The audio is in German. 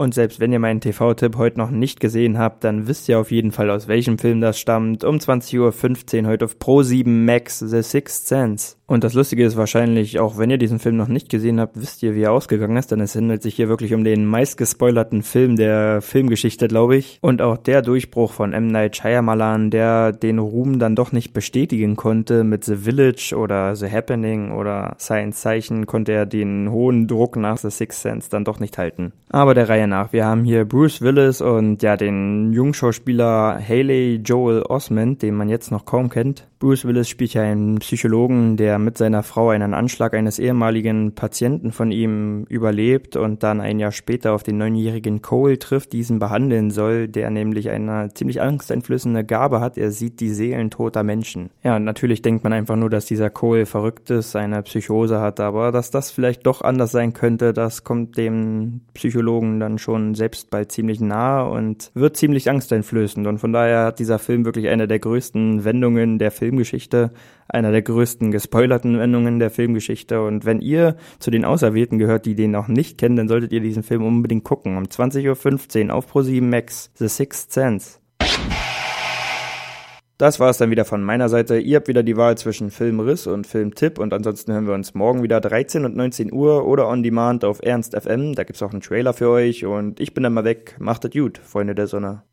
Und selbst wenn ihr meinen TV-Tipp heute noch nicht gesehen habt, dann wisst ihr auf jeden Fall, aus welchem Film das stammt. Um 20.15 Uhr heute auf Pro7 Max The Sixth Sense. Und das Lustige ist wahrscheinlich, auch wenn ihr diesen Film noch nicht gesehen habt, wisst ihr, wie er ausgegangen ist, denn es handelt sich hier wirklich um den meistgespoilerten Film der Filmgeschichte, glaube ich. Und auch der Durchbruch von M. Night Shyamalan, der den Ruhm dann doch nicht bestätigen konnte mit The Village oder The Happening oder Science Zeichen, konnte er den hohen Druck nach The Sixth Sense dann doch nicht halten. Aber der Reihe nach, wir haben hier Bruce Willis und ja, den Jungschauspieler Haley Joel Osment, den man jetzt noch kaum kennt. Bruce Willis spielt ja einen Psychologen, der mit seiner Frau einen Anschlag eines ehemaligen Patienten von ihm überlebt und dann ein Jahr später auf den neunjährigen Cole trifft, diesen behandeln soll, der nämlich eine ziemlich angsteinflößende Gabe hat. Er sieht die Seelen toter Menschen. Ja, und natürlich denkt man einfach nur, dass dieser Cole verrückt ist, eine Psychose hat, aber dass das vielleicht doch anders sein könnte, das kommt dem Psychologen dann schon selbst bald ziemlich nahe und wird ziemlich angsteinflößend. Und von daher hat dieser Film wirklich eine der größten Wendungen der Film Filmgeschichte, einer der größten gespoilerten Wendungen der Filmgeschichte. Und wenn ihr zu den Auserwählten gehört, die den noch nicht kennen, dann solltet ihr diesen Film unbedingt gucken. Um 20.15 Uhr auf Pro7 Max. The Sixth Sense. Das war es dann wieder von meiner Seite. Ihr habt wieder die Wahl zwischen Filmriss und Filmtipp und ansonsten hören wir uns morgen wieder 13 und 19 Uhr oder on demand auf Ernst FM. Da gibt's auch einen Trailer für euch und ich bin dann mal weg. Macht es gut, Freunde der Sonne.